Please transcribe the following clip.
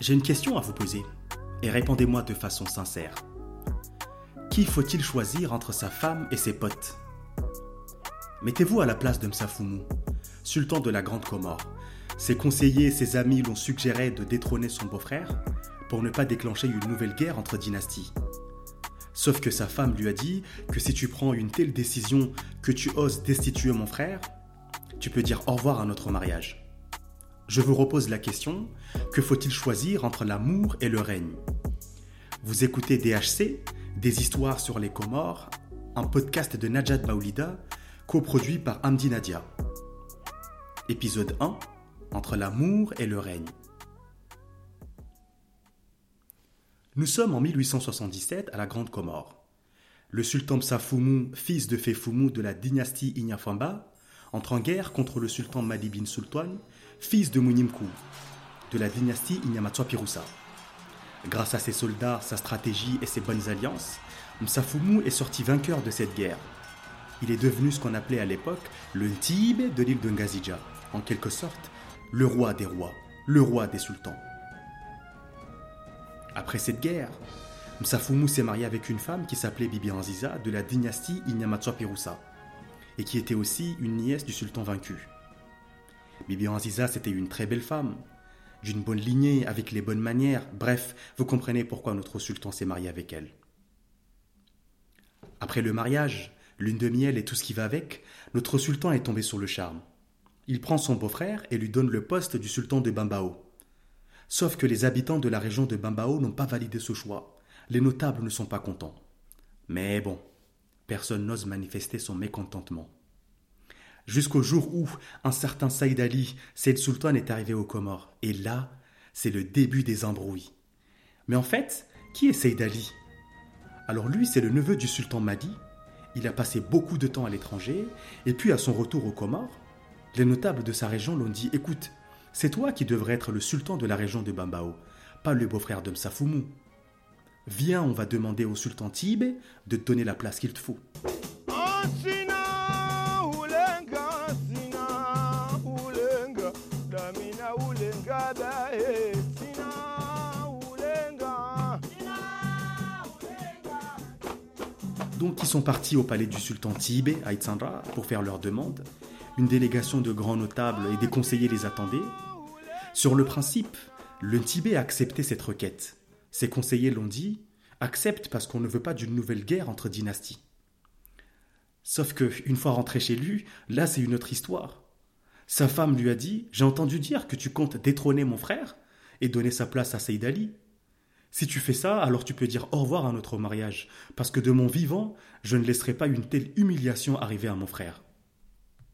J'ai une question à vous poser, et répondez-moi de façon sincère. Qui faut-il choisir entre sa femme et ses potes? Mettez-vous à la place de Msafoumou, sultan de la Grande Comore. Ses conseillers et ses amis l'ont suggéré de détrôner son beau-frère pour ne pas déclencher une nouvelle guerre entre dynasties. Sauf que sa femme lui a dit que si tu prends une telle décision que tu oses destituer mon frère, tu peux dire au revoir à notre mariage. Je vous repose la question, que faut-il choisir entre l'amour et le règne? Vous écoutez DHC, des histoires sur les Comores, un podcast de Najat Maoulida, coproduit par Amdi Nadia. Épisode 1, entre l'amour et le règne. Nous sommes en 1877 à la Grande Comore. Le sultan Msafoumou, fils de Fefoumou de la dynastie Inyafamba, entre en guerre contre le sultan Madi bin Sultan, fils de Mounimkou, de la dynastie Inyamatsua-Pirousa. Grâce à ses soldats, sa stratégie et ses bonnes alliances, Msafoumou est sorti vainqueur de cette guerre. Il est devenu ce qu'on appelait à l'époque le Ntibé de l'île de Ngazija, en quelque sorte le roi des rois, le roi des sultans. Après cette guerre, Msafoumou s'est marié avec une femme qui s'appelait Bibi Anziza de la dynastie Inyamatsua Pirousa et qui était aussi une nièce du sultan vaincu. Bibi Anziza, c'était une très belle femme, d'une bonne lignée, avec les bonnes manières, bref, vous comprenez pourquoi notre sultan s'est marié avec elle. Après le mariage, lune de miel et tout ce qui va avec, notre sultan est tombé sur le charme. Il prend son beau-frère et lui donne le poste du sultan de Bambao. Sauf que les habitants de la région de Bambao n'ont pas validé ce choix. Les notables ne sont pas contents. Mais bon, personne n'ose manifester son mécontentement. Jusqu'au jour où un certain Saïd Ali, Saïd Sultan, est arrivé aux Comores. Et là, c'est le début des embrouilles. Mais en fait, qui est Saïd Ali? Alors lui, c'est le neveu du sultan Mahdi. Il a passé beaucoup de temps à l'étranger, et puis à son retour aux Comores, les notables de sa région l'ont dit Écoute, c'est toi qui devrais être le sultan de la région de Bambao, pas le beau-frère de Msafoumou. Viens, on va demander au sultan Tibé de te donner la place qu'il te faut. Donc ils sont partis au palais du sultan Tibé à Itzandra pour faire leur demande. Une délégation de grands notables et des conseillers les attendait. Sur le principe, le Tibet a accepté cette requête. Ses conseillers l'ont dit accepte parce qu'on ne veut pas d'une nouvelle guerre entre dynasties. Sauf que, une fois rentré chez lui, là c'est une autre histoire. Sa femme lui a dit J'ai entendu dire que tu comptes détrôner mon frère et donner sa place à Saïd Ali. Si tu fais ça, alors tu peux dire au revoir à notre mariage, parce que de mon vivant, je ne laisserai pas une telle humiliation arriver à mon frère.